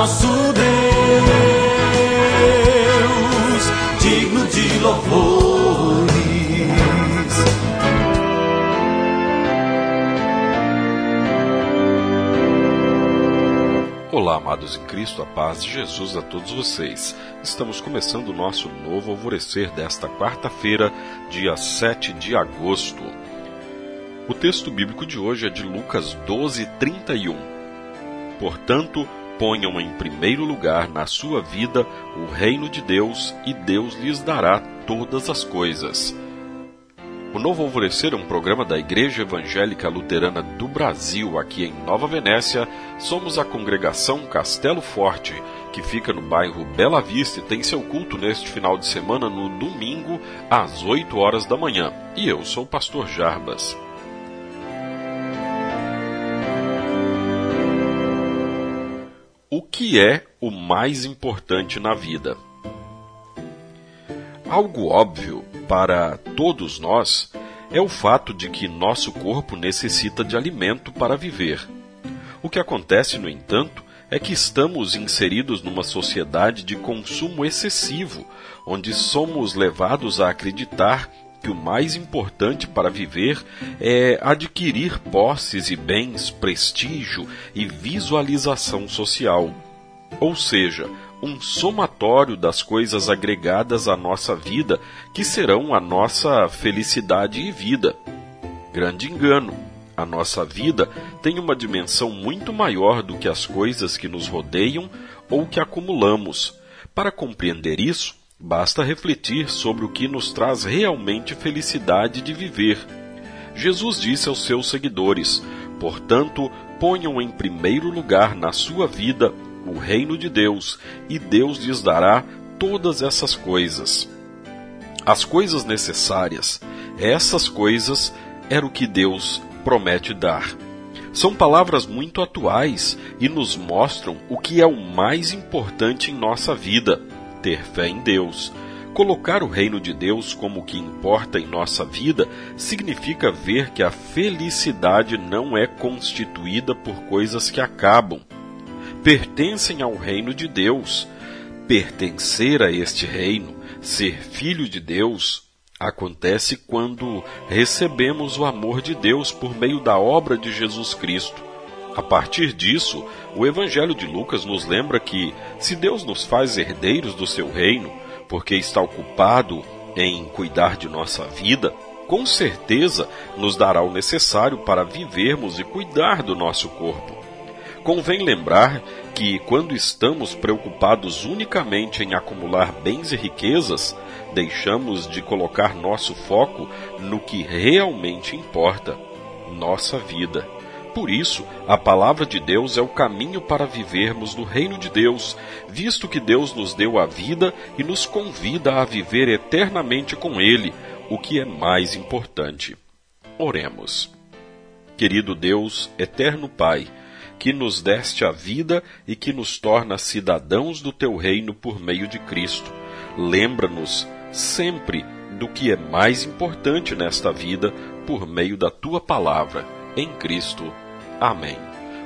nosso Deus, digno de louvores. Olá, amados em Cristo, a paz de Jesus a todos vocês. Estamos começando o nosso novo alvorecer desta quarta-feira, dia 7 de agosto. O texto bíblico de hoje é de Lucas 12, 31. Portanto, ponham em primeiro lugar na sua vida o reino de Deus e Deus lhes dará todas as coisas. O Novo Alvorecer é um programa da Igreja Evangélica Luterana do Brasil, aqui em Nova Venécia. Somos a congregação Castelo Forte, que fica no bairro Bela Vista e tem seu culto neste final de semana no domingo, às 8 horas da manhã. E eu sou o pastor Jarbas. Que é o mais importante na vida? Algo óbvio para todos nós é o fato de que nosso corpo necessita de alimento para viver. O que acontece, no entanto, é que estamos inseridos numa sociedade de consumo excessivo, onde somos levados a acreditar que o mais importante para viver é adquirir posses e bens, prestígio e visualização social. Ou seja, um somatório das coisas agregadas à nossa vida que serão a nossa felicidade e vida. Grande engano! A nossa vida tem uma dimensão muito maior do que as coisas que nos rodeiam ou que acumulamos. Para compreender isso, Basta refletir sobre o que nos traz realmente felicidade de viver. Jesus disse aos seus seguidores: Portanto, ponham em primeiro lugar na sua vida o reino de Deus, e Deus lhes dará todas essas coisas. As coisas necessárias, essas coisas era o que Deus promete dar. São palavras muito atuais e nos mostram o que é o mais importante em nossa vida ter fé em Deus. Colocar o reino de Deus como o que importa em nossa vida significa ver que a felicidade não é constituída por coisas que acabam. Pertencem ao reino de Deus. Pertencer a este reino, ser filho de Deus, acontece quando recebemos o amor de Deus por meio da obra de Jesus Cristo. A partir disso, o Evangelho de Lucas nos lembra que, se Deus nos faz herdeiros do seu reino, porque está ocupado em cuidar de nossa vida, com certeza nos dará o necessário para vivermos e cuidar do nosso corpo. Convém lembrar que, quando estamos preocupados unicamente em acumular bens e riquezas, deixamos de colocar nosso foco no que realmente importa nossa vida. Por isso, a palavra de Deus é o caminho para vivermos no reino de Deus, visto que Deus nos deu a vida e nos convida a viver eternamente com Ele, o que é mais importante. Oremos. Querido Deus, eterno Pai, que nos deste a vida e que nos torna cidadãos do teu reino por meio de Cristo. Lembra-nos sempre do que é mais importante nesta vida por meio da tua palavra em Cristo. Amém.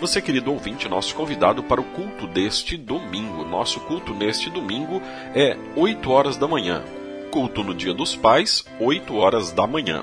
Você, querido ouvinte, nosso convidado para o culto deste domingo. Nosso culto neste domingo é 8 horas da manhã. Culto no Dia dos Pais, 8 horas da manhã.